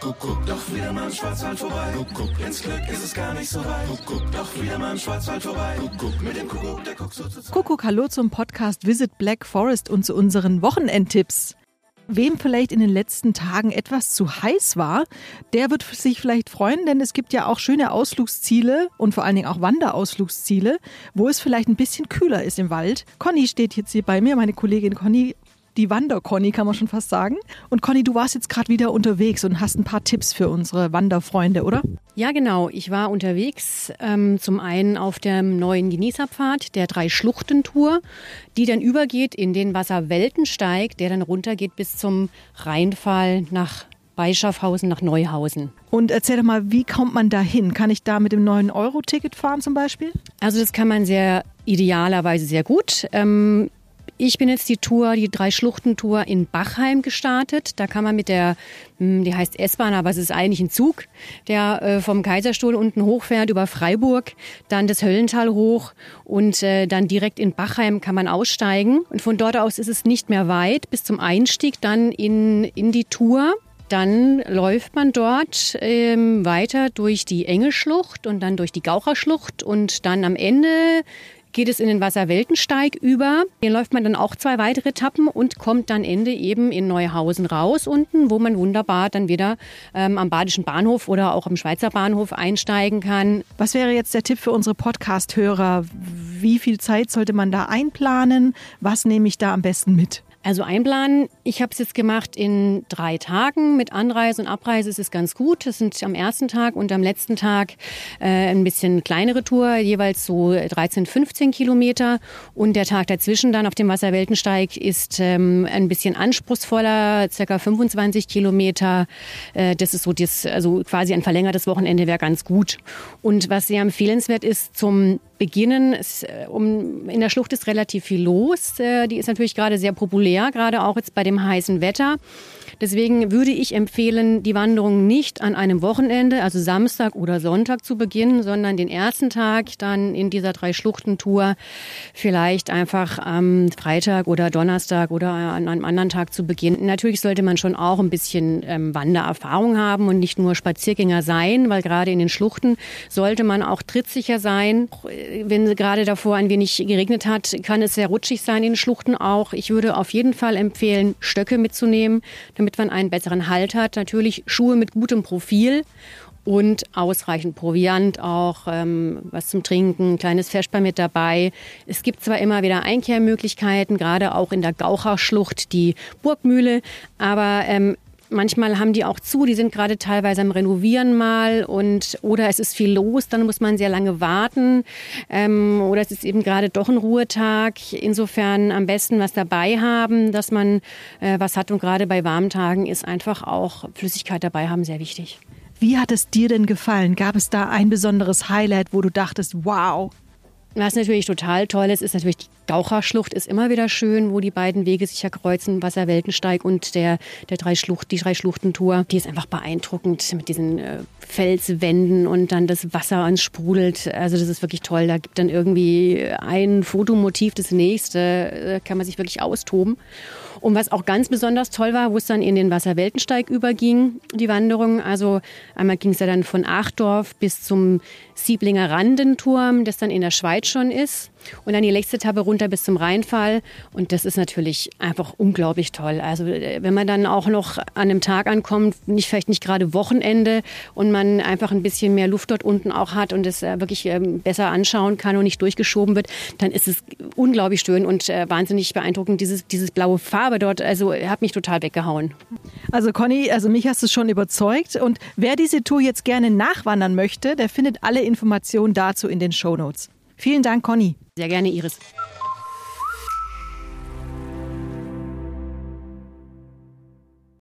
Kuckuck, doch wieder mal im Schwarzwald vorbei. Kuckuck, ins Glück ist es gar nicht so weit. Kuckuck, doch wieder mal im Schwarzwald vorbei. Kuckuck, mit dem Kuckuck, der guckt so zu zweit. Kuckuck, hallo zum Podcast Visit Black Forest und zu unseren Wochenendtipps. Wem vielleicht in den letzten Tagen etwas zu heiß war, der wird sich vielleicht freuen, denn es gibt ja auch schöne Ausflugsziele und vor allen Dingen auch Wanderausflugsziele, wo es vielleicht ein bisschen kühler ist im Wald. Conny steht jetzt hier bei mir, meine Kollegin Conny die Wander-Conny, kann man schon fast sagen. Und Conny, du warst jetzt gerade wieder unterwegs und hast ein paar Tipps für unsere Wanderfreunde, oder? Ja, genau. Ich war unterwegs, ähm, zum einen auf dem neuen Genießerpfad, der Drei-Schluchten-Tour, die dann übergeht in den Wasserweltensteig, der dann runtergeht bis zum Rheinfall nach bei Schaffhausen nach Neuhausen. Und erzähl doch mal, wie kommt man da hin? Kann ich da mit dem 9-Euro-Ticket fahren zum Beispiel? Also das kann man sehr idealerweise sehr gut. Ähm, ich bin jetzt die Tour, die Drei-Schluchten-Tour in Bachheim gestartet. Da kann man mit der, hm, die heißt S-Bahn, aber es ist eigentlich ein Zug, der äh, vom Kaiserstuhl unten hochfährt über Freiburg, dann das Höllental hoch und äh, dann direkt in Bachheim kann man aussteigen. Und von dort aus ist es nicht mehr weit bis zum Einstieg dann in, in die Tour. Dann läuft man dort ähm, weiter durch die Enge Schlucht und dann durch die Gaucherschlucht und dann am Ende geht es in den Wasserweltensteig über. Hier läuft man dann auch zwei weitere Etappen und kommt dann Ende eben in Neuhausen raus unten, wo man wunderbar dann wieder ähm, am Badischen Bahnhof oder auch am Schweizer Bahnhof einsteigen kann. Was wäre jetzt der Tipp für unsere Podcast-Hörer? Wie viel Zeit sollte man da einplanen? Was nehme ich da am besten mit? Also einplanen, ich habe es jetzt gemacht in drei Tagen. Mit Anreise und Abreise ist es ganz gut. Das sind am ersten Tag und am letzten Tag äh, ein bisschen kleinere Tour, jeweils so 13, 15 Kilometer. Und der Tag dazwischen dann auf dem Wasserweltensteig ist ähm, ein bisschen anspruchsvoller, circa 25 Kilometer. Äh, das ist so das, also quasi ein verlängertes Wochenende wäre ganz gut. Und was sehr empfehlenswert ist zum beginnen. Es, äh, um, in der Schlucht ist relativ viel los. Äh, die ist natürlich gerade sehr populär, gerade auch jetzt bei dem heißen Wetter. Deswegen würde ich empfehlen, die Wanderung nicht an einem Wochenende, also Samstag oder Sonntag zu beginnen, sondern den ersten Tag dann in dieser Drei-Schluchten-Tour vielleicht einfach am Freitag oder Donnerstag oder an einem anderen Tag zu beginnen. Natürlich sollte man schon auch ein bisschen ähm, Wandererfahrung haben und nicht nur Spaziergänger sein, weil gerade in den Schluchten sollte man auch trittsicher sein. Wenn gerade davor ein wenig geregnet hat, kann es sehr rutschig sein in den Schluchten auch. Ich würde auf jeden Fall empfehlen, Stöcke mitzunehmen, damit damit man einen besseren Halt hat. Natürlich Schuhe mit gutem Profil und ausreichend Proviant, auch ähm, was zum Trinken, kleines Feschbar mit dabei. Es gibt zwar immer wieder Einkehrmöglichkeiten, gerade auch in der Gaucherschlucht, die Burgmühle, aber ähm, Manchmal haben die auch zu, die sind gerade teilweise am Renovieren mal und oder es ist viel los, dann muss man sehr lange warten ähm, oder es ist eben gerade doch ein Ruhetag. Insofern am besten was dabei haben, dass man äh, was hat und gerade bei warmen Tagen ist einfach auch Flüssigkeit dabei haben sehr wichtig. Wie hat es dir denn gefallen? Gab es da ein besonderes Highlight, wo du dachtest, wow, was natürlich total toll ist, ist natürlich die Gaucherschlucht ist immer wieder schön, wo die beiden Wege sich ja kreuzen, Wasserweltensteig und der, der drei Schlucht, die drei Schluchtentour. Die ist einfach beeindruckend mit diesen äh, Felswänden und dann das Wasser uns sprudelt. Also das ist wirklich toll. Da gibt dann irgendwie ein Fotomotiv das nächste, da kann man sich wirklich austoben. Und was auch ganz besonders toll war, wo es dann in den Wasserweltensteig überging, die Wanderung. Also einmal ging es ja dann von Achdorf bis zum Sieblinger Randenturm, das dann in der Schweiz schon ist. Und dann die letzte Etappe runter bis zum Rheinfall. Und das ist natürlich einfach unglaublich toll. Also äh, wenn man dann auch noch an einem Tag ankommt, nicht vielleicht nicht gerade Wochenende und man einfach ein bisschen mehr Luft dort unten auch hat und es äh, wirklich ähm, besser anschauen kann und nicht durchgeschoben wird, dann ist es unglaublich schön und äh, wahnsinnig beeindruckend. Dieses, dieses blaue Farbe dort, also hat mich total weggehauen. Also Conny, also mich hast du schon überzeugt. Und wer diese Tour jetzt gerne nachwandern möchte, der findet alle Informationen dazu in den Show Notes. Vielen Dank, Conny. Sehr gerne, Iris.